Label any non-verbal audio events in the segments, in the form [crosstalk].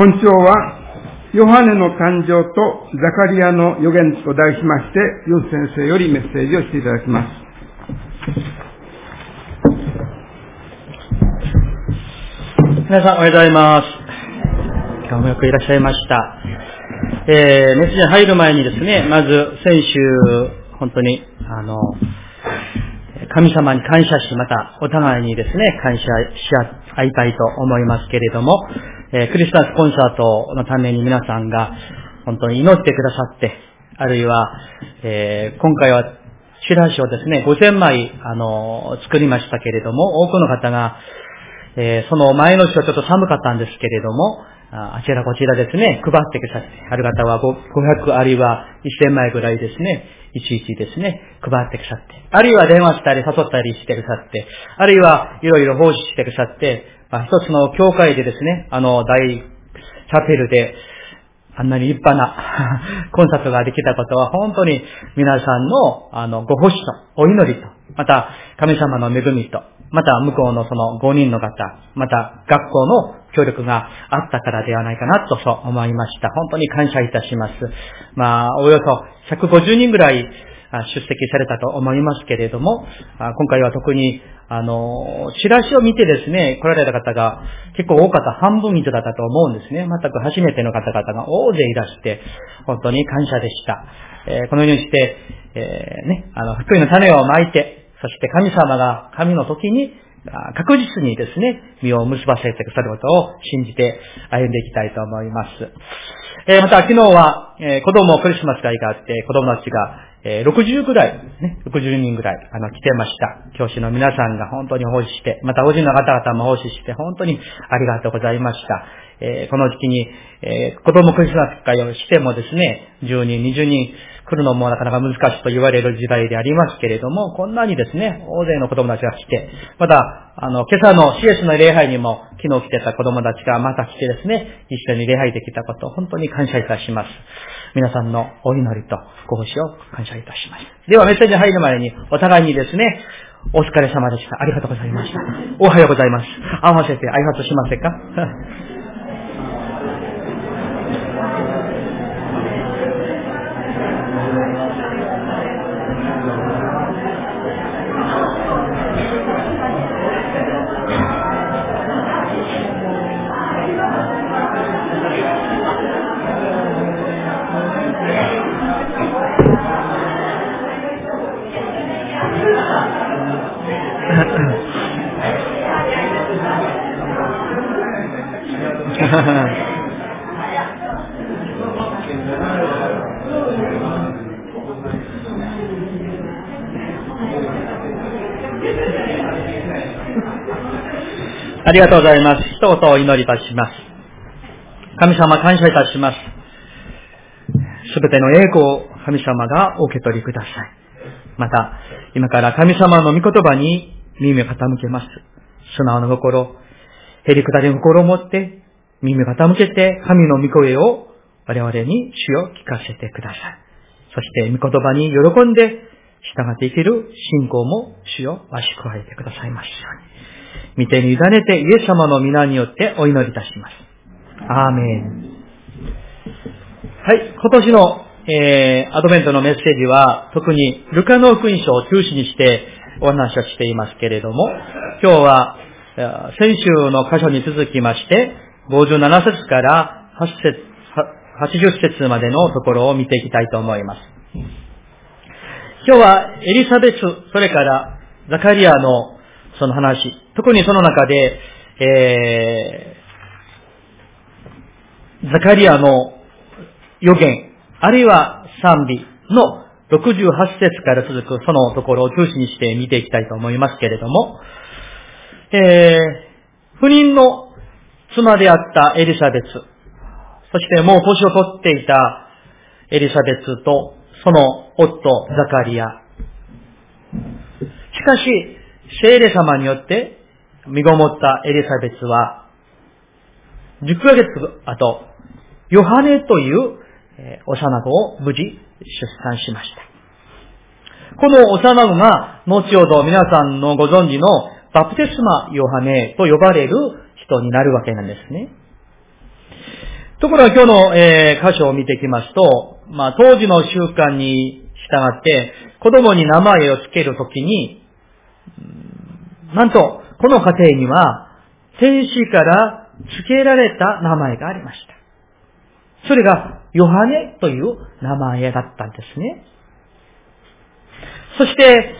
本庁は、ヨハネの誕生とザカリアの予言と題しまして、ユン先生よりメッセージをしていただきます。皆さんおはようございます。今日もよくいらっしゃいました。えー、メッセージに入る前にですね、まず先週、本当に、あの、神様に感謝し、またお互いにですね、感謝し合いたいと思いますけれども、えー、クリスマスコンサートのために皆さんが本当に祈ってくださって、あるいは、えー、今回はチラシをですね、5000枚、あの、作りましたけれども、多くの方が、えー、その前の日はちょっと寒かったんですけれども、あちらこちらですね、配ってくださって、ある方は500あるいは1000枚ぐらいですね、いちいちですね、配ってくださって、あるいは電話したり誘ったりしてくださって、あるいはいろいろ奉仕してくださって、あ、一つの教会でですね、あの、大チャペルで、あんなに立派な [laughs] コンサートができたことは本当に皆さんのあのご奉仕とお祈りと、また神様の恵みと、また向こうのその5人の方、また学校の協力があったからではないかなとそう思いました。本当に感謝いたします。まあ、およそ150人ぐらい出席されたと思いますけれども、今回は特に、あの、チラシを見てですね、来られた方が結構多かった、半分以上だったと思うんですね。全く初めての方々が大勢いらして、本当に感謝でした。えー、このようにして、えー、ね、あの、福音の種をまいて、そして神様が神の時に確実にですね、身を結ばせてくださることを信じて歩んでいきたいと思います。えー、また昨日は、えー、子供クリスマス会があって、子供たちがえー、60ぐらい、ね、60人ぐらい、あの、来てました。教師の皆さんが本当に奉仕して、また、おじの方々も奉仕して、本当にありがとうございました。えー、この時期に、えー、子供クリスマス会をしてもですね、10人、20人来るのもなかなか難しいと言われる時代でありますけれども、こんなにですね、大勢の子供たちが来て、また、あの、今朝の CS の礼拝にも、昨日来てた子供たちがまた来てですね、一緒に礼拝できたこと、本当に感謝いたします。皆さんのお祈りとご奉仕を感謝いたします。ではメッセージ入る前に、お互いにですね、お疲れ様でした。ありがとうございました。おはようございます。合わせて挨拶しませんか？ありがとうございます。一言お祈りいたします。神様感謝いたします。すべての栄光を神様がお受け取りください。また、今から神様の御言葉に耳を傾けます。素直な心、へりくだりの心を持って耳を傾けて神の御声を我々に主を聞かせてください。そして御言葉に喜んで従っていける信仰も主をわし加えてくださいますように。見てに委ねてイエス様の皆によってお祈りいたします。アーメン。はい、今年の、えー、アドベントのメッセージは、特にルカの福音書を中心にしてお話をしていますけれども、今日は、先週の箇所に続きまして、57節から8節80節までのところを見ていきたいと思います。今日はエリザベス、それからザカリアのその話、特にその中で、えー、ザカリアの予言、あるいは賛美の68節から続くそのところを中心にして見ていきたいと思いますけれども、えー、不妊の妻であったエリザベス、そしてもう年を取っていたエリザベスとその夫ザカリア。しかし、聖霊様によって身ごもったエリザベスは、10ヶ月後、ヨハネという、幼子を無事出産しました。この幼子が、後ほど皆さんのご存知のバプテスマヨハネと呼ばれる人になるわけなんですね。ところが今日の、えー、箇所を見ていきますと、まあ、当時の習慣に従って、子供に名前を付けるときに、なんと、この家庭には、天使から付けられた名前がありました。それが、ヨハネという名前だったんですね。そして、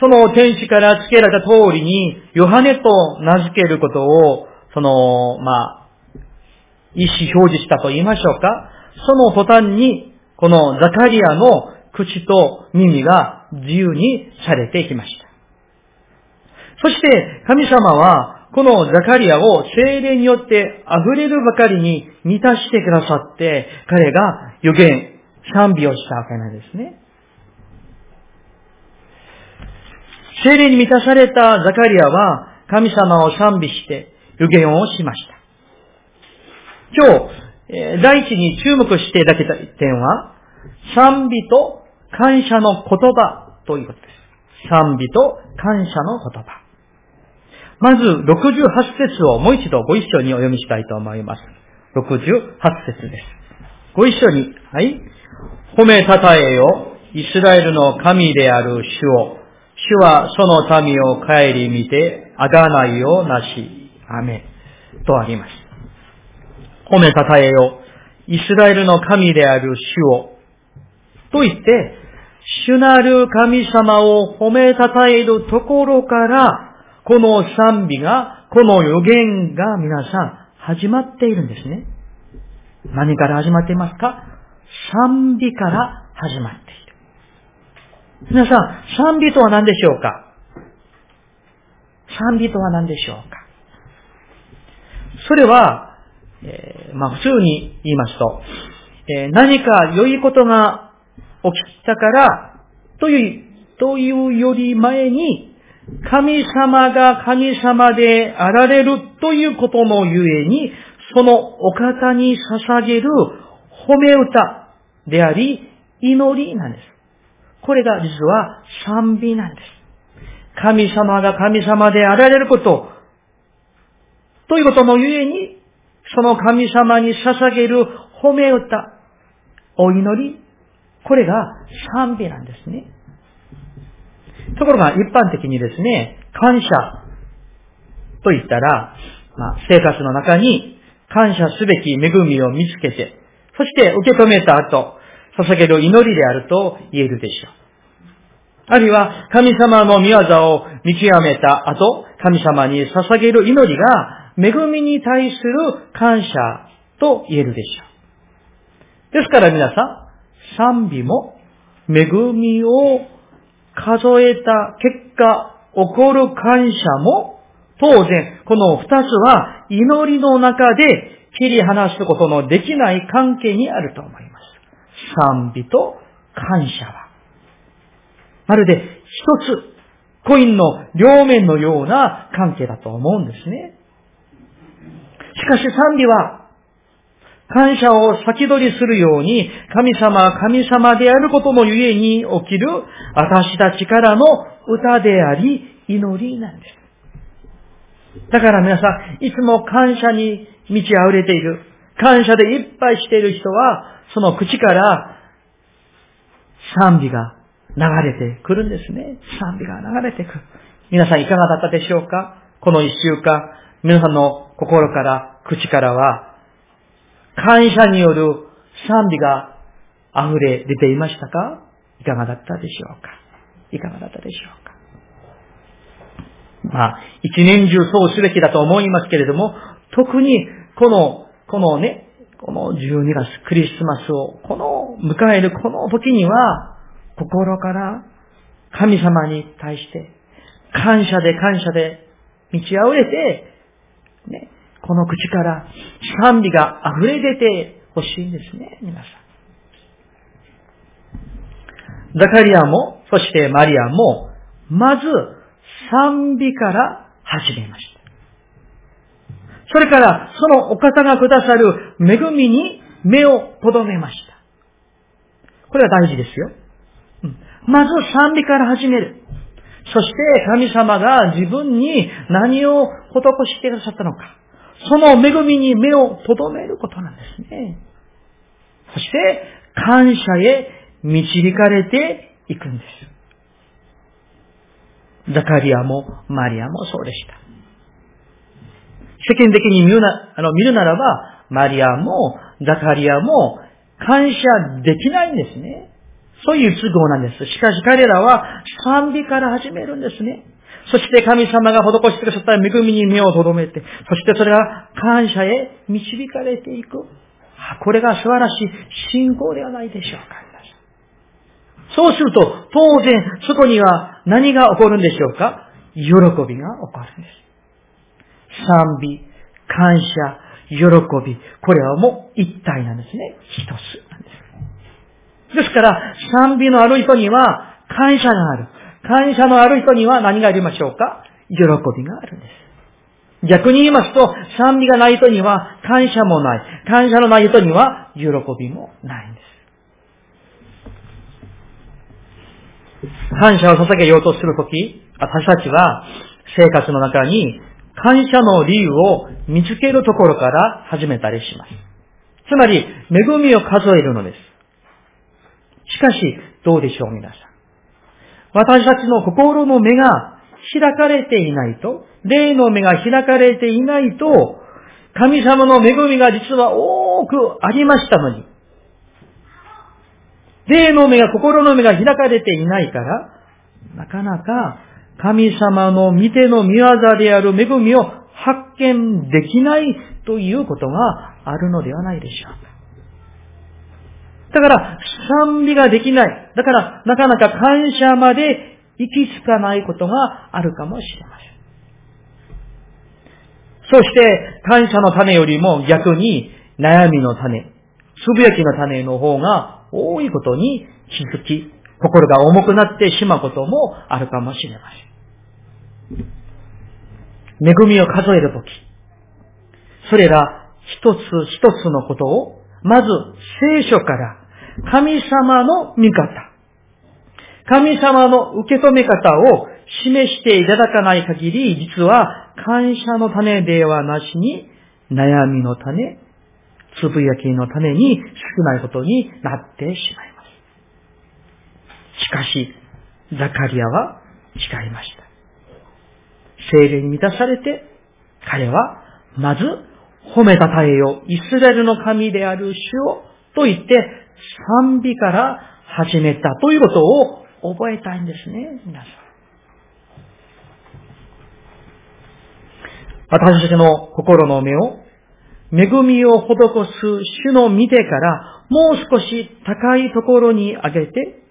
その天使から付けられた通りに、ヨハネと名付けることを、その、まあ、意思表示したと言いましょうか。その途端に、このザカリアの口と耳が自由にされていきました。そして神様は、このザカリアを精霊によって溢れるばかりに満たしてくださって、彼が予言、賛美をしたわけなんですね。精霊に満たされたザカリアは、神様を賛美して予言をしました。今日、第一に注目していただきたい点は、賛美と感謝の言葉ということです。賛美と感謝の言葉。まず、68節をもう一度ご一緒にお読みしたいと思います。68節です。ご一緒に、はい。褒めたたえよ、イスラエルの神である主を。主はその民を帰り見て、あがないをなし。アメとあります。褒めたたえよ、イスラエルの神である主を。と言って、主なる神様を褒めたたえるところから、この賛美が、この予言が皆さん始まっているんですね。何から始まっていますか？賛美から始まっている。皆さん、賛美とは何でしょうか？賛美とは何でしょうか？それは、えー、まあ普通に言いますと、えー、何か良いことが起きたから、という、というより前に、神様が神様であられるということのゆえに、そのお方に捧げる褒め歌であり、祈りなんです。これが実は賛美なんです。神様が神様であられること、ということのゆえに、その神様に捧げる褒め歌、お祈り、これが賛美なんですね。ところが一般的にですね、感謝と言ったら、まあ、生活の中に感謝すべき恵みを見つけて、そして受け止めた後、捧げる祈りであると言えるでしょう。あるいは、神様の御業を見極めた後、神様に捧げる祈りが、恵みに対する感謝と言えるでしょう。ですから皆さん、賛美も恵みを数えた結果、起こる感謝も、当然、この二つは祈りの中で切り離すことのできない関係にあると思います。賛美と感謝は。まるで一つ、コインの両面のような関係だと思うんですね。しかし賛美は感謝を先取りするように、神様は神様であることのゆえに起きる私たちからの歌であり、祈りなんです。だから皆さん、いつも感謝に満ち溢れている、感謝でいっぱいしている人は、その口から賛美が流れてくるんですね。賛美が流れてくる。皆さんいかがだったでしょうか？この一週間、皆さんの心から、口からは、感謝による賛美が溢れ出ていましたか？いかがだったでしょうか？いかがだったでしょうか？まあ、一年中そうすべきだと思いますけれども、特にこの、このね、この12月クリスマスを、この迎えるこの時には、心から神様に対して感謝で感謝で満ち溢れて、ね、この口から賛美が溢れ出てほしいんですね、皆さん。ザカリアも、そしてマリアも、まず賛美から始めました。それから、そのお方がくださる恵みに目を留めました。これは大事ですよ。うんまず賛美から始める。そして神様が自分に何を施してくださったのか。その恵みに目を留めることなんですね。そして、感謝へ導かれていくんです。ザカリアもマリアもそうでした。世間的に見るなあの見るならば、マリアもザカリアも感謝できないんですね。そういう都合なんです。しかし彼らは賛美から始めるんですね。そして神様が施してくださった恵みに目を留めて、そしてそれが感謝へ導かれていく。これが素晴らしい信仰ではないでしょうか。そうすると、当然、そこには何が起こるんでしょうか？喜びが起こるんです。賛美、感謝、喜び、これはもう一体なんですね。一つなんです。ですから、賛美のある人には感謝がある。感謝のある人には何がありましょうか？喜びがあるんです。逆に言いますと、賛美がない人には感謝もない。感謝のない人には喜びもないんです。感謝を捧げようとするとき、私たちは生活の中に感謝の理由を見つけるところから始めたりします。つまり、恵みを数えるのです。しかし、どうでしょう皆さん？私たちの心の目が開かれていないと、霊の目が開かれていないと、神様の恵みが実は多くありましたのに、霊の目が、心の目が開かれていないから、なかなか神様の見ての見業である恵みを発見できないということがあるのではないでしょうか。だから、賛美ができない。だから、なかなか感謝まで行き着かないことがあるかもしれません。そして、感謝の種よりも逆に悩みの種、つぶやきの種の方が多いことに気づき、心が重くなってしまうこともあるかもしれません。恵みを数えるとき、それら一つ一つのことを、まず聖書から神様の見方、神様の受け止め方を示していただかない限り、実は感謝の種ではなしに、悩みの種、つぶやきの種に少ないことになってしまいます。しかし、ザカリアは違いました。精霊に満たされて、彼は、まず、褒めたたえよ、イスラエルの神である主を、と言って、賛美から始めたということを覚えたいんですね、皆さん。私たちの心の目を、恵みを施す主の見てから、もう少し高いところに上げて、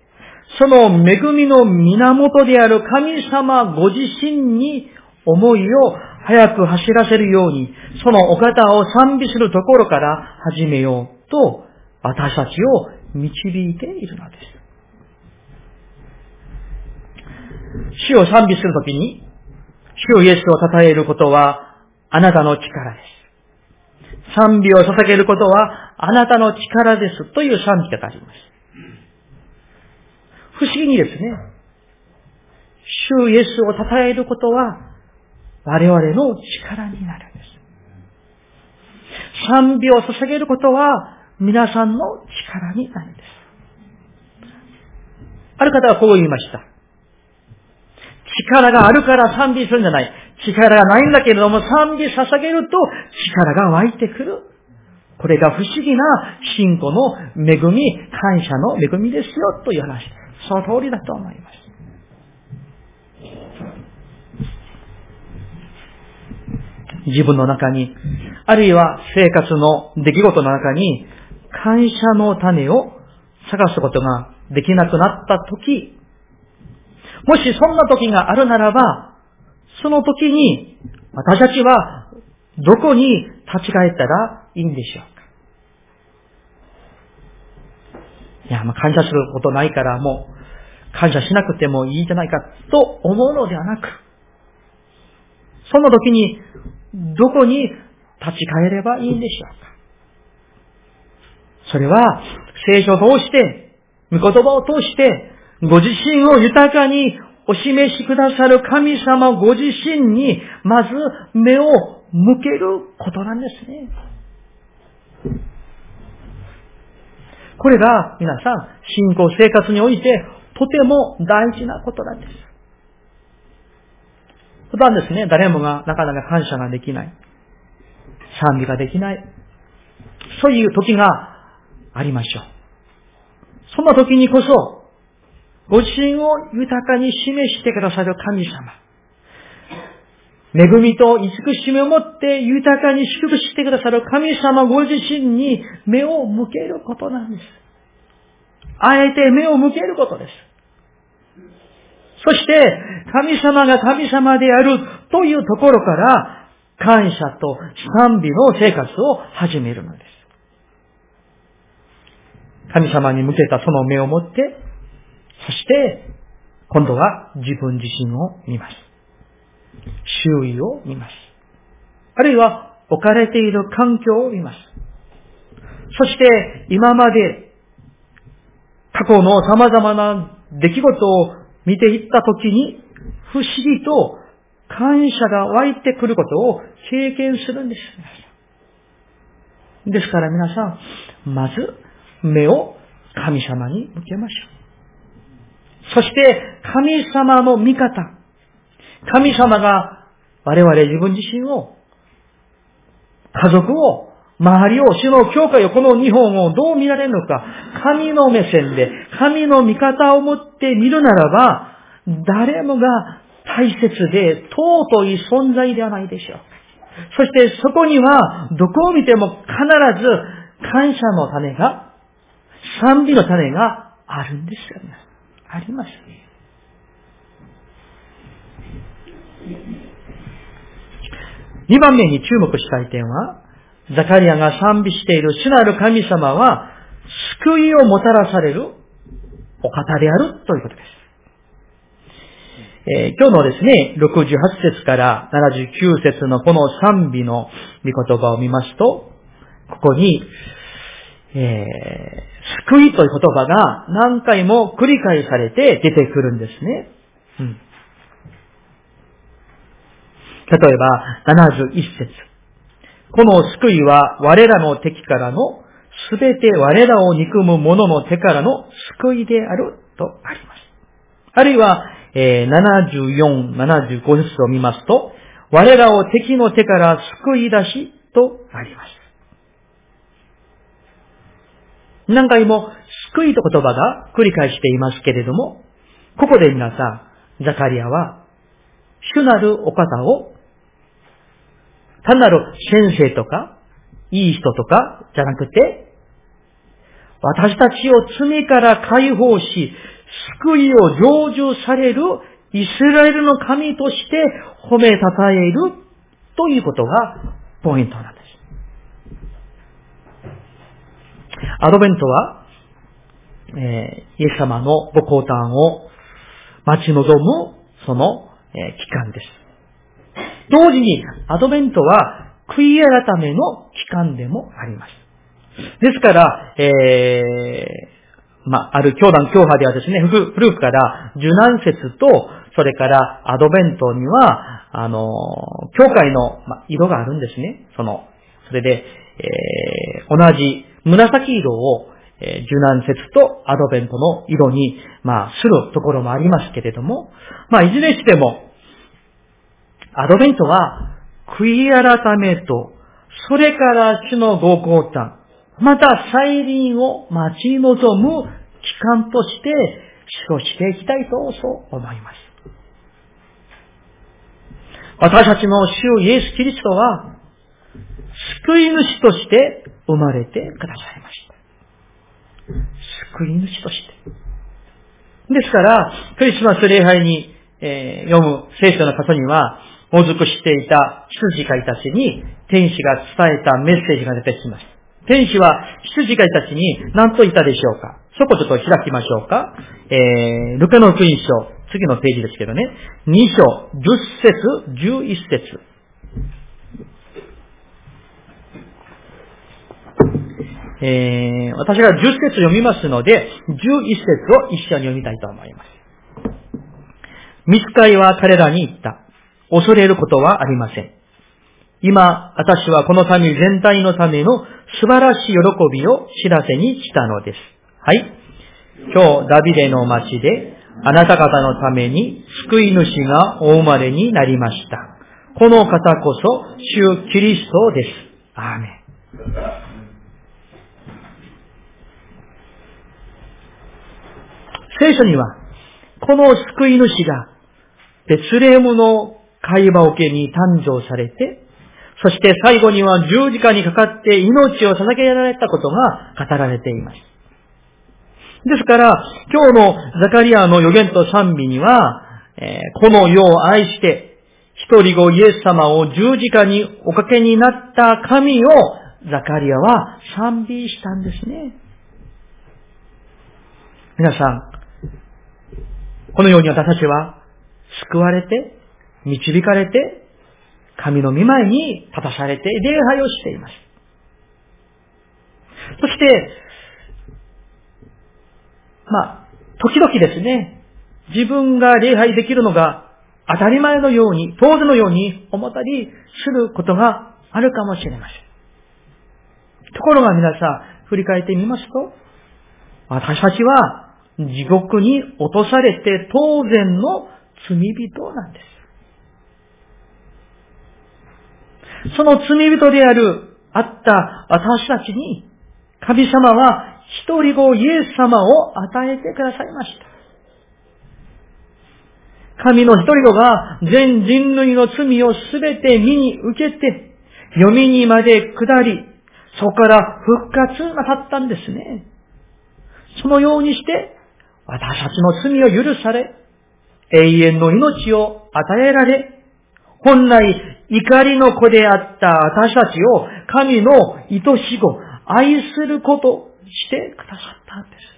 その恵みの源である神様ご自身に思いを早く走らせるように、そのお方を賛美するところから始めようと私たちを導いているのです。主を賛美するときに、主をイエスを称えることはあなたの力です。賛美を捧げることはあなたの力ですという賛美があります。不思議にですね、主イエスを称えることは我々の力になるんです。賛美を捧げることは皆さんの力になるんです。ある方はこう言いました。力があるから賛美するんじゃない。力がないんだけれども賛美捧げると力が湧いてくる。これが不思議な信仰の恵み、感謝の恵みですよという話。その通りだと思います。自分の中に、あるいは生活の出来事の中に、感謝の種を探すことができなくなった時、もしそんな時があるならば、その時に私たちはどこに立ち返ったらいいんでしょうか？いや、まあ感謝することないからもう感謝しなくてもいいんじゃないかと思うのではなく、そんな時にどこに立ち返ればいいんでしょうか？それは、聖書を通して、御言葉を通して、ご自身を豊かにお示しくださる神様ご自身に、まず目を向けることなんですね。これが皆さん、信仰生活においてとても大事なことなんです。普段ですね、誰もがなかなか感謝ができない。賛美ができない。そういう時がありましょう。そんな時にこそ、ご自身を豊かに示してくださる神様。恵みと慈しみをもって豊かに祝福してくださる神様ご自身に目を向けることなんです。あえて目を向けることです。そして、神様が神様であるというところから、感謝と賛美の生活を始めるのです。神様に向けたその目を持って、そして、今度は自分自身を見ます。周囲を見ます。あるいは置かれている環境を見ます。そして今まで過去の様々な出来事を見ていったときに不思議と感謝が湧いてくることを経験するんです。ですから皆さん、まず目を神様に向けましょう。そして神様の味方、神様が我々自分自身を、家族を、周りを、主の教会を、この日本をどう見られるのか、神の目線で、神の味方を持って見るならば、誰もが大切で尊い存在ではないでしょう。そしてそこには、どこを見ても必ず感謝の種が、賛美の種があるんですよね。ありますね。2番目に注目したい点は、ザカリアが賛美している主なる神様は、救いをもたらされるお方であるということです。えー、今日のですね、68節から79節のこの賛美の御言葉を見ますと、ここに、えー、救いという言葉が何回も繰り返されて出てくるんですね。うん例えば、71節この救いは我らの敵からの、すべて我らを憎む者の手からの救いであるとあります。あるいは、えー、74、75節を見ますと、我らを敵の手から救い出しとあります。何回も救いと言葉が繰り返していますけれども、ここで皆さん、ザカリアは、主なるお方を単なる先生とか、いい人とかじゃなくて、私たちを罪から解放し、救いを成就されるイスラエルの神として褒めたたえるということがポイントなんです。アドベントは、えー、イエス様のご降誕を待ち望むその、えー、期間です。同時に、アドベントは、悔い改めの期間でもあります。ですから、えー、まあ、ある教団教派ではですね、古くから受難節と、それからアドベントには、あの、教会の、ま色があるんですね。その、それで、えー、同じ紫色を、えー、受難節とアドベントの色に、まあ、するところもありますけれども、まあ、いずれにしても、アドベントは、悔い改めと、それから主のご降誕、また再臨を待ち望む期間として過ごしていきたいとそう思います。私たちの主イエス・キリストは、救い主として生まれてくださいました。救い主として。ですから、クリスマス礼拝に、えー、読む聖書の方には、もずくしていた羊飼いたちに天使が伝えたメッセージが出てきます。天使は羊飼いたちに何と言ったでしょうかそこちょっと開きましょうか。えー、ルカの福音書、次のページですけどね。2章、10節、11節。えー、私が10節読みますので、11節を一緒に読みたいと思います。見つかいは彼らに言った。恐れることはありません。今、私はこの民全体のための素晴らしい喜びを知らせに来たのです。はい。今日、ダビデの町で、あなた方のために救い主がお生まれになりました。この方こそ、主キリストです。アーメン。聖書には、この救い主が、ベツレームの会話桶に誕生されて、そして最後には十字架にかかって命を捧げられたことが語られています。ですから、今日のザカリアの予言と賛美には、えー、この世を愛して、一人子イエス様を十字架におかけになった神をザカリアは賛美したんですね。皆さん、このように私たちは救われて、導かれて、神の御前に立たされて礼拝をしています。そして、まあ、時々ですね、自分が礼拝できるのが当たり前のように、当然のように思ったりすることがあるかもしれません。ところが皆さん、振り返ってみますと、私たちは地獄に落とされて当然の罪人なんです。その罪人である、あった私たちに、神様は一人子イエス様を与えてくださいました。神の一人子が全人類の罪をすべて身に受けて、読みにまで下り、そこから復活なさったんですね。そのようにして、私たちの罪を許され、永遠の命を与えられ、本来怒りの子であった私たちを神の愛し子、愛することしてくださったんです。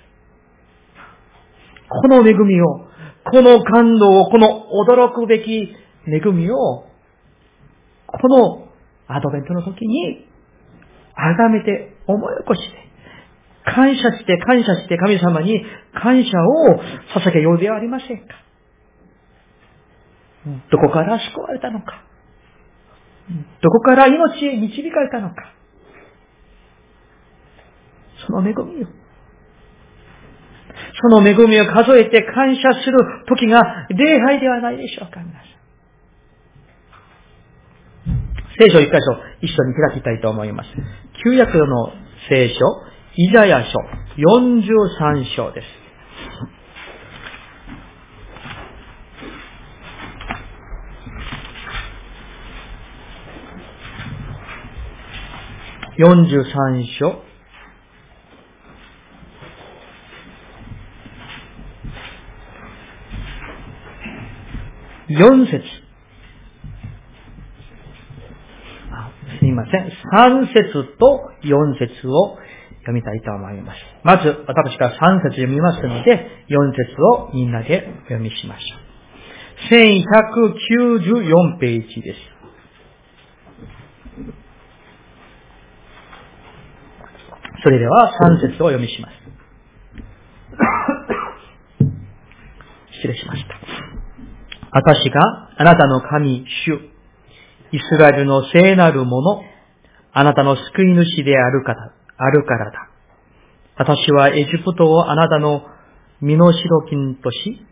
この恵みを、この感動を、この驚くべき恵みを、このアドベントの時に、改めて思い起こして、感謝して感謝して神様に感謝を捧げようではありませんか？どこから救われたのか？どこから命へ導かれたのか？その恵みを。その恵みを数えて感謝する時が礼拝ではないでしょうか、皆さん。聖書一箇所一緒に開きたいと思います。旧約の聖書、イザヤ書43章です。43章。4節すみません。3節と4節を読みたいと思います。まず、私が3節読みますので、4節をみんなで読みしましょう。1194ページです。それでは3節を読みします。[coughs] 失礼しました。私があなたの神、主、イスラエルの聖なるもの、あなたの救い主であるから、あるからだ。私はエジプトをあなたの身の代金とし、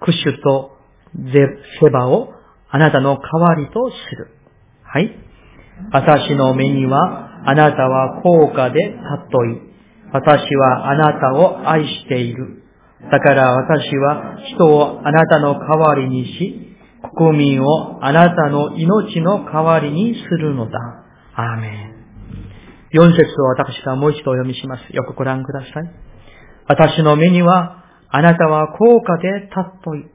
クシュとゼセバをあなたの代わりとする。はい。私の目にはあなたは高価で尊い。私はあなたを愛している。だから私は人をあなたの代わりにし、国民をあなたの命の代わりにするのだ。アーメン。四節を私がもう一度お読みします。よくご覧ください。私の目には、あなたは高価で尊い。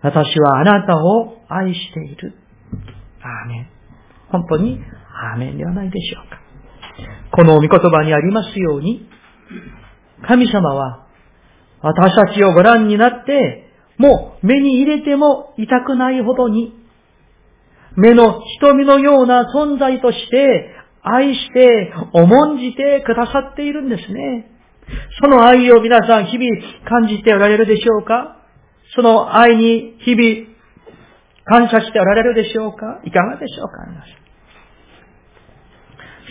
私はあなたを愛している。アーメン。本当にアーメンではないでしょうか。この御言葉にありますように、神様は私たちをご覧になって、もう目に入れても痛くないほどに、目の瞳のような存在として愛して重んじてくださっているんですね。その愛を皆さん日々感じておられるでしょうか？その愛に日々感謝しておられるでしょうか？いかがでしょうか？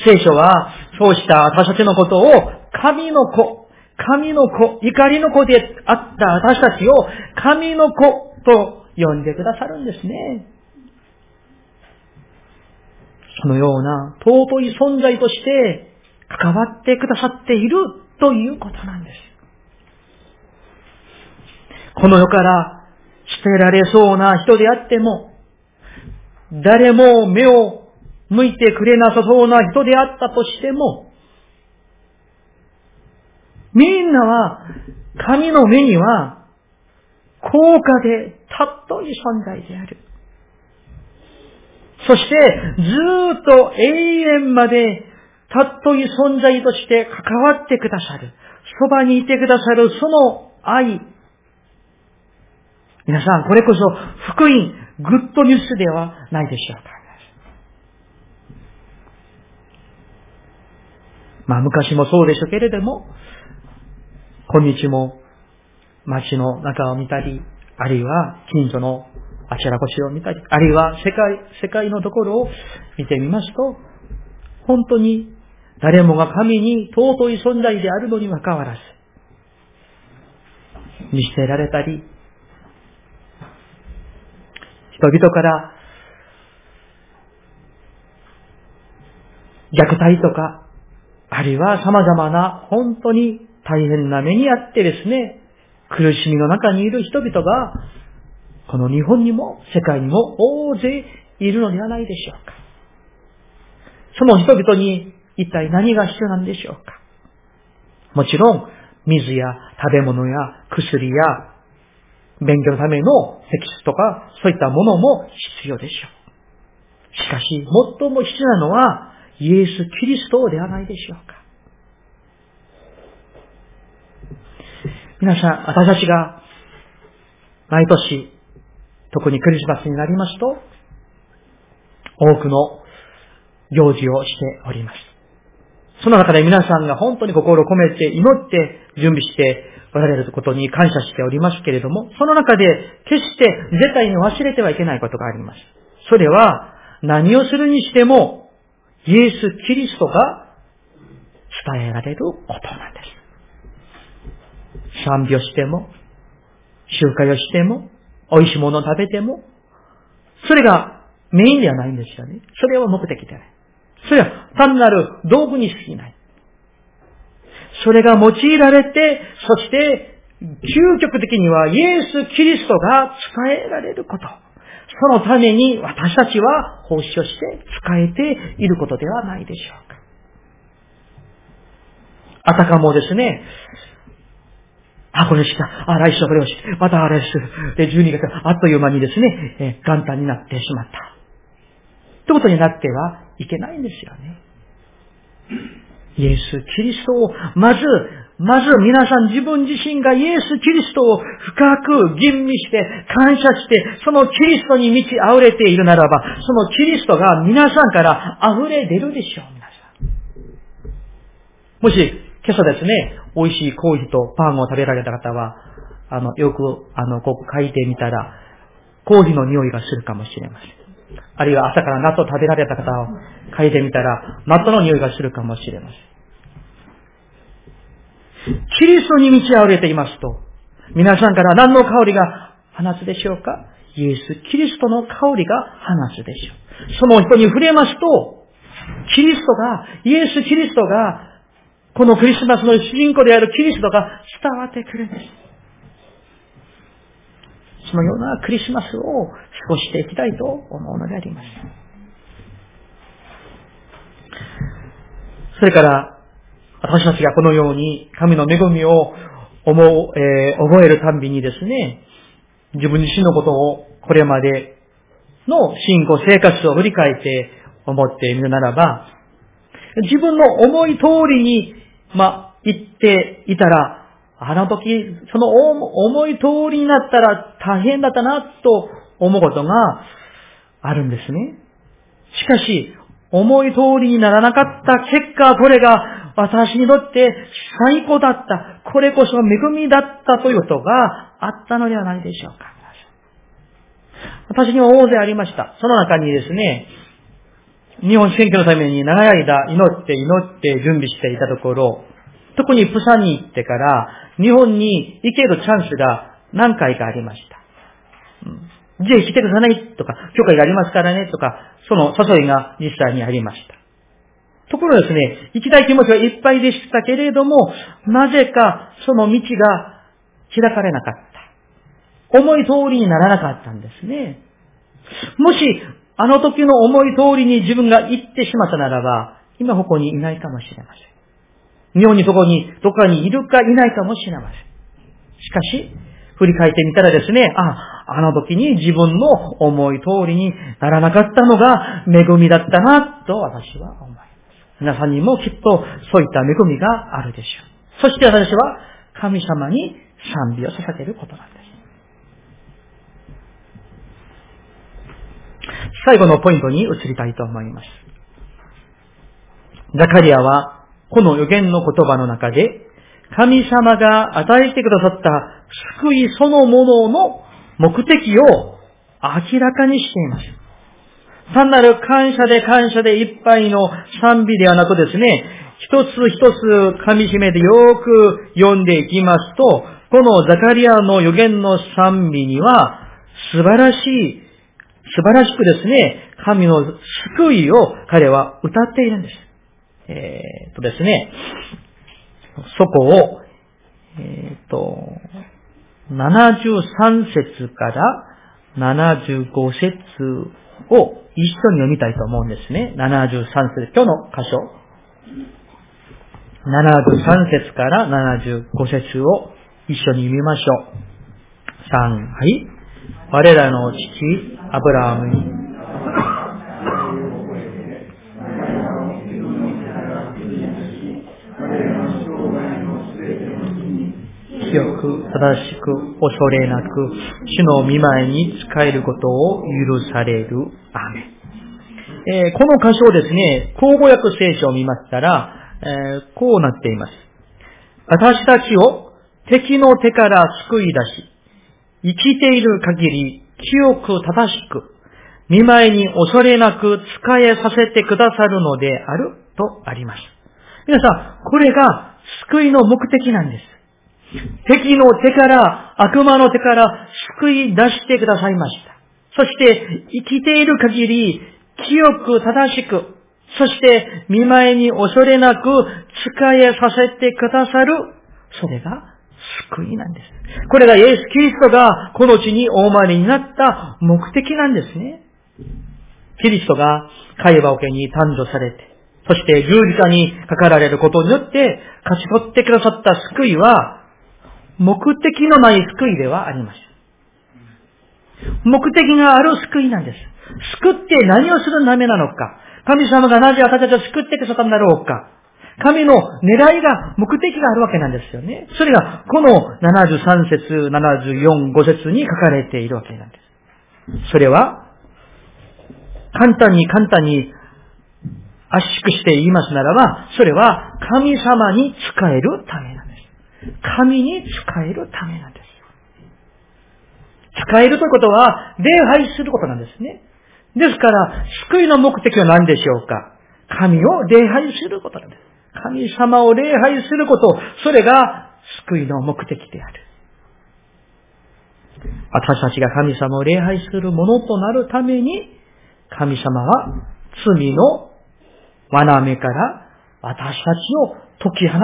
聖書は、そうした私たちのことを、神の子、神の子、怒りの子であった私たちを、神の子と呼んでくださるんですね。そのような尊い存在として関わってくださっているということなんです。この世から捨てられそうな人であっても、誰も目を向いてくれなさそうな人であったとしても、みんなは神の目には高価で尊い存在である。そして、ずっと永遠まで、尊い存在として関わってくださる。そばにいてくださるその愛。皆さん、これこそ福音、グッドニュースではないでしょうか。まあ昔もそうでしょうけれども、今日も街の中を見たり、あるいは近所のあちらこちらを見たり、あるいは世界、世界のところを見てみますと、本当に誰もが神に尊い存在であるのにもかかわらず、見捨てられたり、人々から虐待とか、あるいは様々な本当に大変な目にあってですね、苦しみの中にいる人々がこの日本にも世界にも大勢いるのではないでしょうか。その人々に一体何が必要なんでしょうか。もちろん、水や食べ物や薬や勉強のためのテキストとかそういったものも必要でしょう。しかし、最も必要なのはイエス・キリストではないでしょうか。皆さん、私たちが毎年特にクリスマスになりますと、多くの行事をしております。その中で皆さんが本当に心を込めて祈って準備しておられることに感謝しておりますけれども、その中で決して絶対に忘れてはいけないことがあります。それは何をするにしてもイエス・キリストが伝えられることなんです。賛美をしても、集会をしても、美味しいものを食べても、それがメインではないんですよね。それは目的ではない。それは単なる道具に過ぎない。それが用いられて、そして、究極的にはイエス・キリストが使えられること。そのために私たちは奉仕をして使えていることではないでしょうか。あたかもですね、あ、これした。あ、来週はこれをして。またあれする。で、12月、あっという間にですね、えー、元旦になってしまった。ということになってはいけないんですよね。イエス・キリストを、まず、まず皆さん自分自身がイエス・キリストを深く吟味して、感謝して、そのキリストに満ち溢れているならば、そのキリストが皆さんから溢れ出るでしょう、皆さん。もし、今朝ですね、美味しいコーヒーとパンを食べられた方は、あの、よく、あの、ここ書いてみたら、コーヒーの匂いがするかもしれません。あるいは朝から納豆食べられた方を書いてみたら、納豆の匂いがするかもしれません。キリストに満ち溢れていますと、皆さんから何の香りが放つでしょうか？イエス・キリストの香りが放つでしょう。その人に触れますと、キリストが、イエス・キリストがこのクリスマスの主人公であるキリストが伝わってくるんです。そのようなクリスマスを過ごしていきたいと思うのであります。それから、私たちがこのように神の恵みを思う、えー、覚えるたんびにですね、自分自身のことをこれまでの信仰生活を振り返って思ってみるならば、自分の思い通りにまあ、言っていたら、あの時、その思い通りになったら大変だったなと思うことがあるんですね。しかし、思い通りにならなかった結果、これが私にとって最高だった。これこそ恵みだったということがあったのではないでしょうか。私には大勢ありました。その中にですね、日本選挙のために長い間祈って祈って準備していたところ、特にプサに行ってから日本に行けるチャンスが何回かありました。うん、ぜひ来てくださいとか、許可がありますからねとか、その誘いが実際にありました。ところですね、行きたい気持ちはいっぱいでしたけれども、なぜかその道が開かれなかった。思い通りにならなかったんですね。もし、あの時の思い通りに自分が行ってしまったならば、今ここにいないかもしれません。日本にそこに、どこかにいるかいないかもしれません。しかし、振り返ってみたらですね、あ、あの時に自分の思い通りにならなかったのが恵みだったな、と私は思います。皆さんにもきっとそういった恵みがあるでしょう。そして私は神様に賛美を捧げることなんです。最後のポイントに移りたいと思います。ザカリアは、この予言の言葉の中で、神様が与えてくださった救いそのものの目的を明らかにしています。単なる感謝で感謝でいっぱいの賛美ではなくですね、一つ一つ噛み締めてよく読んでいきますと、このザカリアの予言の賛美には素晴らしい素晴らしくですね、神の救いを彼は歌っているんです。えー、っとですね、そこを、えー、っと、73節から75節を一緒に読みたいと思うんですね。73節、今日の箇所。73節から75節を一緒に読みましょう。3、はい。我らの父、アブラハムに、清く正しく恐れなく主の見舞いに使えることを許される。アメえー、この箇所をですね、口語訳聖書を見ましたら、えー、こうなっています。私たちを敵の手から救い出し、生きている限り清く正しく、見舞いに恐れなく使えさせてくださるのであるとあります。皆さん、これが救いの目的なんです。敵の手から、悪魔の手から救い出してくださいました。そして、生きている限り、清く正しく、そして見舞いに恐れなく使えさせてくださる、それが救いなんです。これがイエス・キリストがこの地にお生まれになった目的なんですね。キリストが会話桶に誕生されて、そして十字架にかかられることによって勝ち取ってくださった救いは、目的のない救いではありません。目的がある救いなんです。救って何をするためなのか。神様がなぜ私たちを救ってくださったんだろうか。神の狙いが、目的があるわけなんですよね。それが、この73節、74、5節に書かれているわけなんです。それは、簡単に簡単に圧縮して言いますならば、それは神様に使えるためなんです。神に使えるためなんです。使えるということは、礼拝することなんですね。ですから、救いの目的は何でしょうか神を礼拝することなんです。神様を礼拝すること、それが救いの目的である。私たちが神様を礼拝するものとなるために、神様は罪の罠目から私たちを解き放っ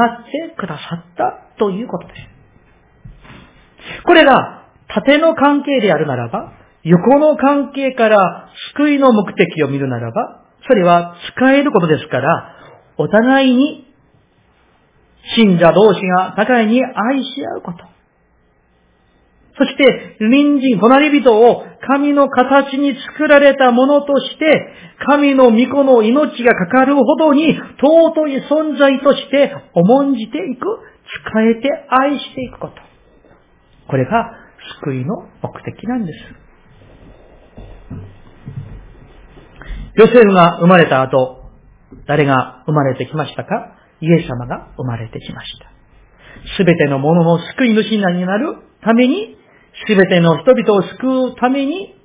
てくださったということです。これが縦の関係であるならば、横の関係から救いの目的を見るならば、それは使えることですから、お互いに信者同士が互いに愛し合うこと。そして、隣人、隣人を神の形に作られたものとして、神の御子の命がかかるほどに尊い存在として重んじていく、使えて愛していくこと。これが救いの目的なんです。ヨセフが生まれた後、誰が生まれてきましたか？イエス様が生まれてきました。すべてのものの救い主になるために、すべての人々を救うために、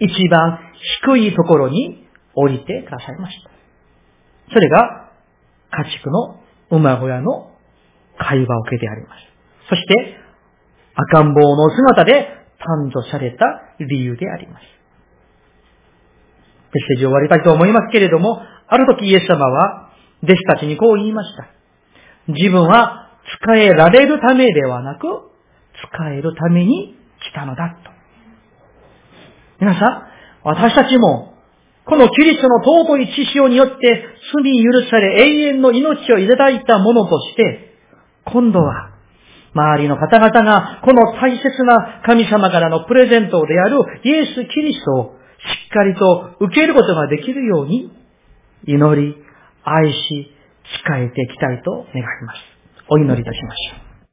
一番低いところに降りてくださいました。それが、家畜の馬小屋の会話を受けてあります。そして、赤ん坊の姿で誕生された理由であります。メッセージを終わりたいと思いますけれども、ある時イエス様は弟子たちにこう言いました。自分は使えられるためではなく、使えるために来たのだと。皆さん、私たちも、このキリストの尊い血潮によって罪許され永遠の命をいただいたものとして、今度は、周りの方々がこの大切な神様からのプレゼントであるイエス・キリストをしっかりと受けることができるように祈り、愛し、仕えていきたいと願います。お祈りいたしましょう。